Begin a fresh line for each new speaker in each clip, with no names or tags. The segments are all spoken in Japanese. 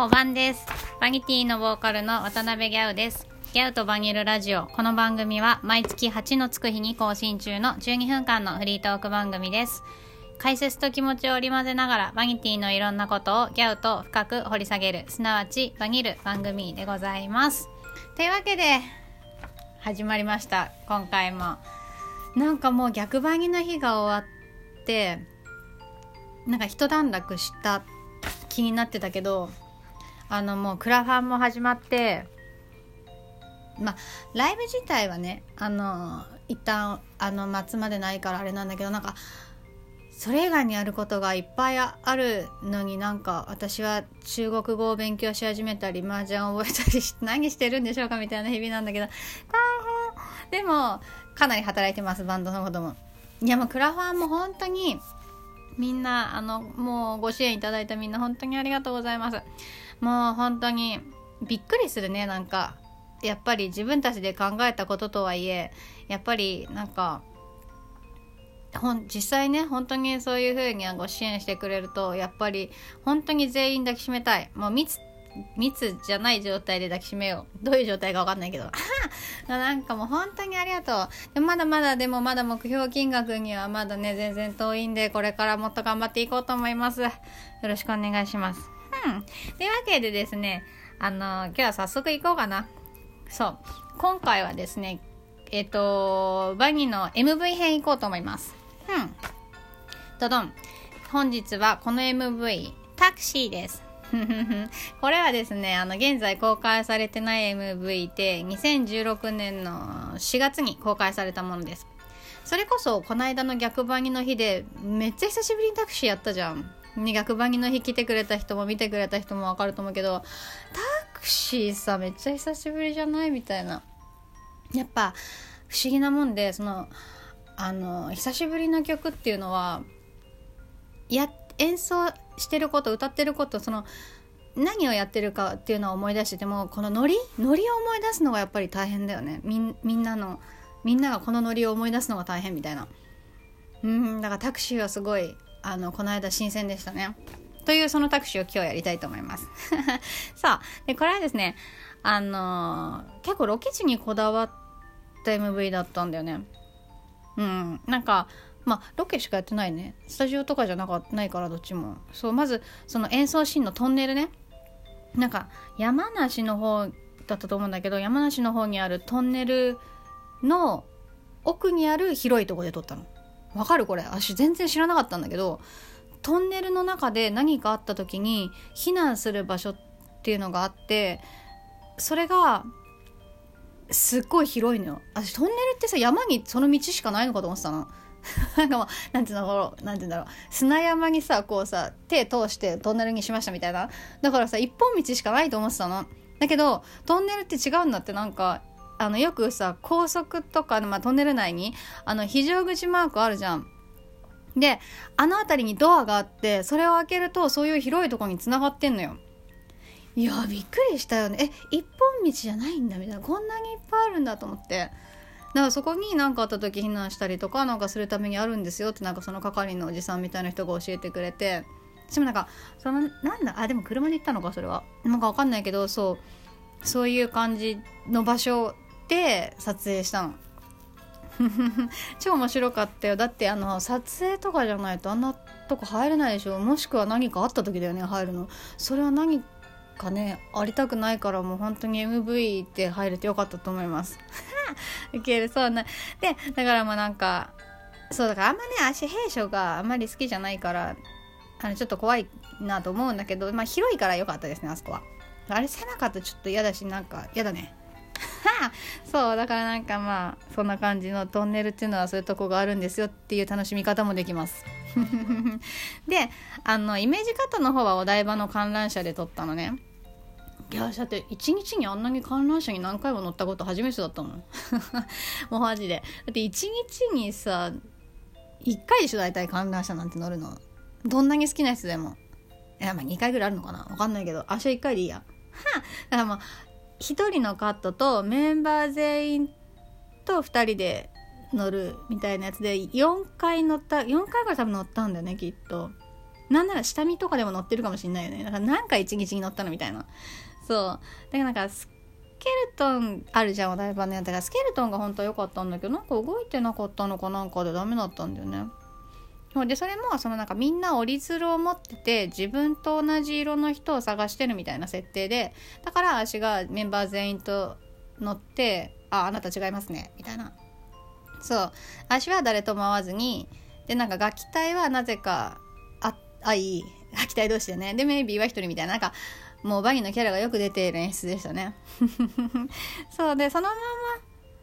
おばんです。バニティのボーカルの渡辺ギャウです。ギャウとバニルラジオ。この番組は毎月8のつく日に更新中の12分間のフリートーク番組です。解説と気持ちを織り交ぜながらバニティのいろんなことをギャウと深く掘り下げる、すなわちバニル番組でございます。というわけで、始まりました。今回も。なんかもう逆バニの日が終わって、なんか一段落した気になってたけど、あのもうクラファンも始まってまあライブ自体はねあの一旦あの末までないからあれなんだけどなんかそれ以外にやることがいっぱいあるのになんか私は中国語を勉強し始めたり麻雀を覚えたりし 何してるんでしょうかみたいな日々なんだけど大変。でもかなり働いてますバンドのことも。いやもうクラファンも本当にみんなあのもうご支援いただいたみんな本当にありがとうございます。もう本当にびっくりするねなんか。やっぱり自分たちで考えたこととはいえやっぱりなんかほん実際ね本当にそういう風にご支援してくれるとやっぱり本当に全員抱きしめたい。もう密密じゃない状態で抱きしめよう。どういう状態か分かんないけど。なんかもう本当にありがとう。でまだまだでもまだ目標金額にはまだね全然遠いんでこれからもっと頑張っていこうと思います。よろしくお願いします。うん。というわけでですねあの今日は早速行こうかな。そう。今回はですねえっ、とバニーの MV 編行こうと思います。うん。ドドン。本日はこの MV タクシーです。これはですね、あの、現在公開されてない MV で、2016年の4月に公開されたものです。それこそ、この間の逆バニの日で、めっちゃ久しぶりにタクシーやったじゃん。ね、逆バニの日来てくれた人も見てくれた人もわかると思うけど、タクシーさ、めっちゃ久しぶりじゃないみたいな。やっぱ、不思議なもんで、その、あの、久しぶりの曲っていうのは、やっ、演奏してること歌ってることその何をやってるかっていうのを思い出しててもこのノリノリを思い出すのがやっぱり大変だよね。みんなのみんながこのノリを思い出すのが大変みたいな。うんだからタクシーはすごいあのこの間新鮮でしたね。というそのタクシーを今日やりたいと思います。さあでこれはですねあのー結構ロケ地にこだわった MV だったんだよね。うんなんかまあロケしかやってないね。スタジオとかじゃなかないからどっちも。そうまずその演奏シーンのトンネルね。なんか山梨の方だったと思うんだけど山梨の方にあるトンネルの奥にある広いとこで撮ったの。わかるこれ。私全然知らなかったんだけどトンネルの中で何かあった時に避難する場所っていうのがあってそれがすっごい広いのよ。私トンネルってさ山にその道しかないのかと思ってたの。なんかもう、なんていうんだろう、なんていうんだろう、砂山にさ、こうさ、手通してトンネルにしましたみたいな。だからさ、一本道しかないと思ってたの。だけど、トンネルって違うんだって、なんか、あの、よくさ、高速とか、まあ、トンネル内に、あの、非常口マークあるじゃん。で、あの辺りにドアがあって、それを開けると、そういう広いところに繋がってんのよ。いや、びっくりしたよね。え、一本道じゃないんだみたいな。こんなにいっぱいあるんだと思って。だからそこに何かあった時避難したりとかなんかするためにあるんですよってなんかその係のおじさんみたいな人が教えてくれて私もなんかそのなんだ？あでも車で行ったのかそれは。なんかわかんないけどそうそういう感じの場所で撮影したの。超面白かったよ。だってあの撮影とかじゃないとあんなとこ入れないでしょ。もしくは何かあった時だよね入るの。それは何かねありたくないからもう本当に MV で入れてよかったと思います。ウケるそうな。でだからまあなんかそうだからあんまね足兵所があんまり好きじゃないからあのちょっと怖いなと思うんだけどまあ広いから良かったですねあそこは。あれ狭かったちょっと嫌だしなんか嫌だね。そうだからなんかまあそんな感じのトンネルっていうのはそういうとこがあるんですよっていう楽しみ方もできます。であのイメージカットの方はお台場の観覧車で撮ったのね。いやだって一日にあんなに観覧車に何回も乗ったこと初めてだったもん。もうマジで。だって一日にさ1回でしょ？大体観覧車なんて乗るの。どんなに好きな人でも。いやまあ2回ぐらいあるのかな。わかんないけど。明日1回でいいや。はだからまあ1人のカットとメンバー全員と2人で乗るみたいなやつで4回乗った4回ぐらい多分乗ったんだよねきっと。なんなら下見とかでも乗ってるかもしんないよね。だか何回一日に乗ったのみたいな。そう。だからなんかスケルトンあるじゃんお台場のやつだからスケルトンが本当は良かったんだけどなんか動いてなかったのかなんかでダメだったんだよね。でそれもそのなんかみんな折り鶴を持ってて自分と同じ色の人を探してるみたいな設定でだから私がメンバー全員と乗って「ああなた違いますね」みたいな。そう。私は誰とも会わずにでなんか楽器隊はなぜかあ愛楽器隊同士でね。でメイビーは一人みたいな。なんかもうバギーのキャラがよく出ている演出でしたね。そうでそのまま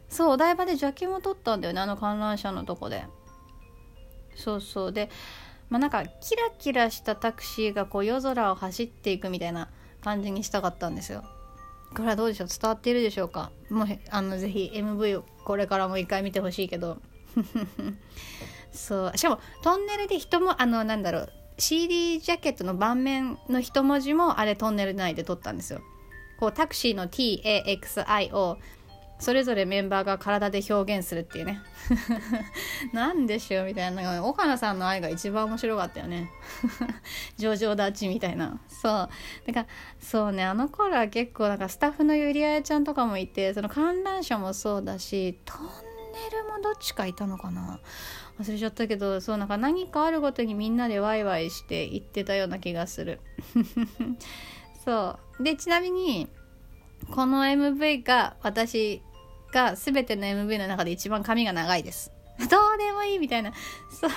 そうお台場で邪気も取ったんだよねあの観覧車のとこで。そうそう。でまあなんかキラキラしたタクシーがこう夜空を走っていくみたいな感じにしたかったんですよ。これはどうでしょう伝わっているでしょうか？もうあのぜひ MV をこれからも一回見てほしいけど。そう。しかもトンネルで人もあのなんだろう CD ジャケットの盤面の一文字もあれトンネル内で撮ったんですよ。こうタクシーの TAXI をそれぞれメンバーが体で表現するっていうね。なんでしょうみたいな。岡野さんの愛が一番面白かったよね。上々立ちみたいな。そう。だからそうね。あの頃は結構なんかスタッフのゆりあやちゃんとかもいてその観覧車もそうだしトンネルもどっちかいたのかな。忘れちゃったけどそうなんか何かあるごとにみんなでワイワイして行ってたような気がする。そう。でちなみにこの MV が私が全ての MV の中で一番髪が長いです。どうでもいいみたいな。そう。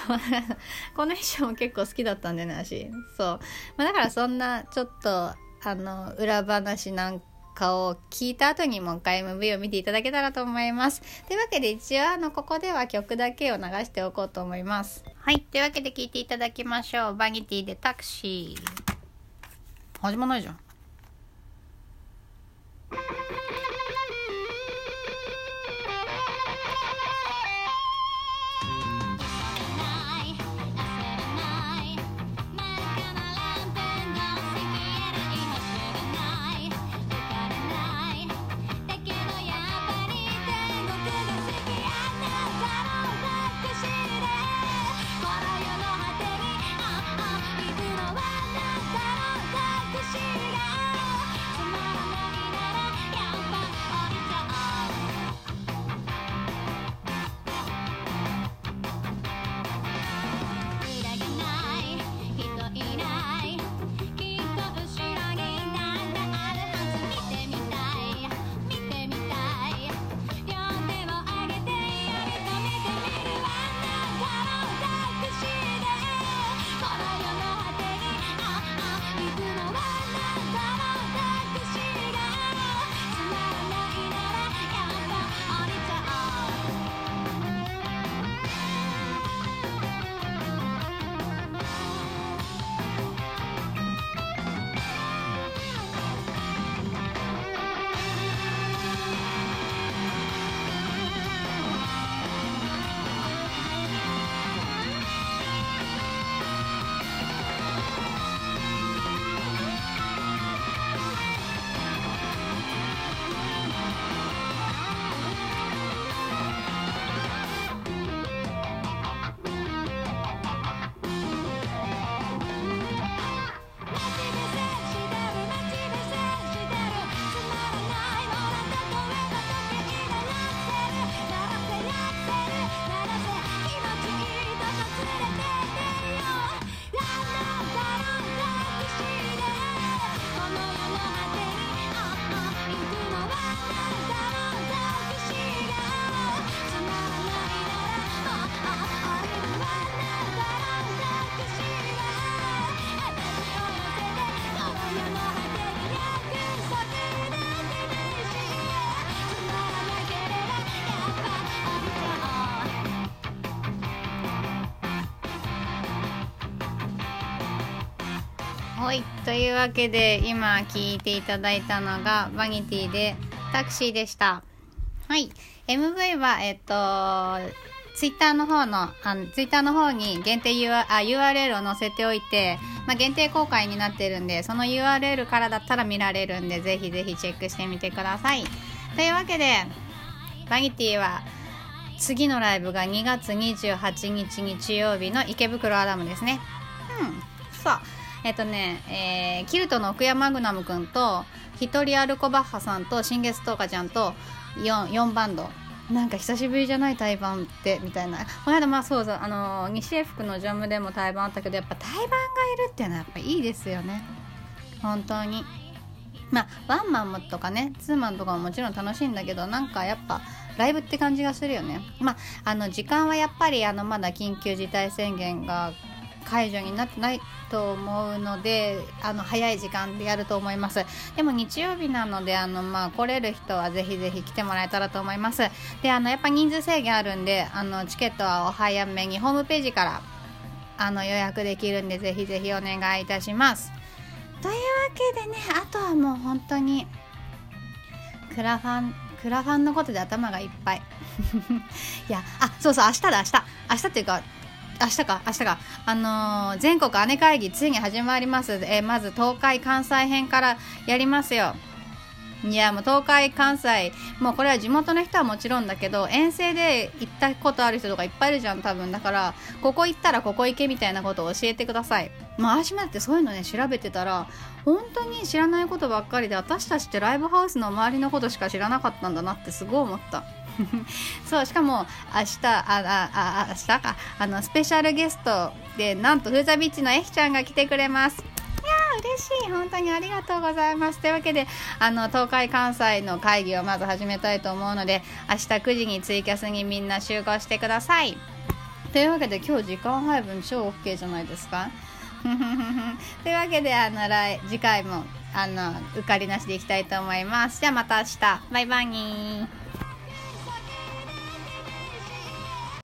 この衣装も結構好きだったんでね私。そう、まあ、だからそんなちょっとあの裏話なんかを聞いた後にもう一回 MV を見ていただけたらと思います。というわけで一応あのここでは曲だけを流しておこうと思います。はい。というわけで聞いていただきましょう。バニティでタクシー。始まないじゃんというわけで今聞いていただいたのがバニティでタクシーでしたはい MV はえっとツイッターの方の、あのツイッターの方に限定 UR あ URL を載せておいて、まあ、限定公開になってるんで、その URL からだったら見られるんで、ぜひぜひチェックしてみてください。というわけで、バニティは、次のライブが2月28日日曜日の池袋アダムですね。うん。さえっとね、えー、キルトの奥山グナムくんとヒトリアルコバッハさんと新月十日ちゃんと 4, 4バンド。なんか久しぶりじゃない対バンってみたいな。この間まあそうそうあのー、西江福のジャムでも対バンあったけどやっぱ対バンがいるっていうのはやっぱいいですよね。本当に。まあワンマンとかねツーマンとかももちろん楽しいんだけどなんかやっぱライブって感じがするよね。まああの時間はやっぱりあのまだ緊急事態宣言が解除になってないと思うのであの早い時間でやると思います。でも日曜日なのであの、まあ、来れる人はぜひぜひ来てもらえたらと思います。であのやっぱ人数制限あるんであのチケットはお早めにホームページからあの予約できるんでぜひぜひお願いいたします。というわけでねあとはもう本当にクラファンクラファンのことで頭がいっぱい。いやあそうそう明日だ明日。明日っていうか明日か。明日か。あのー、全国姉会議ついに始まります、えー、まず東海関西編からやりますよ。いやもう東海関西もうこれは地元の人はもちろんだけど遠征で行ったことある人とかいっぱいいるじゃん多分。だからここ行ったらここ行けみたいなことを教えてください。まあ私もだってそういうのね調べてたら本当に知らないことばっかりで私たちってライブハウスの周りのことしか知らなかったんだなってすごい思った。そうしかも明日あああ明日か。あのスペシャルゲストでなんとフーザビッチのえひちゃんが来てくれます。いや嬉しい。本当にありがとうございます。というわけであの東海関西の会議をまず始めたいと思うので明日9時にツイキャスにみんな集合してください。というわけで今日時間配分超 OK じゃないですか。というわけであの来次回もあの受かりなしでいきたいと思います。じゃあまた明日。バイバイ。に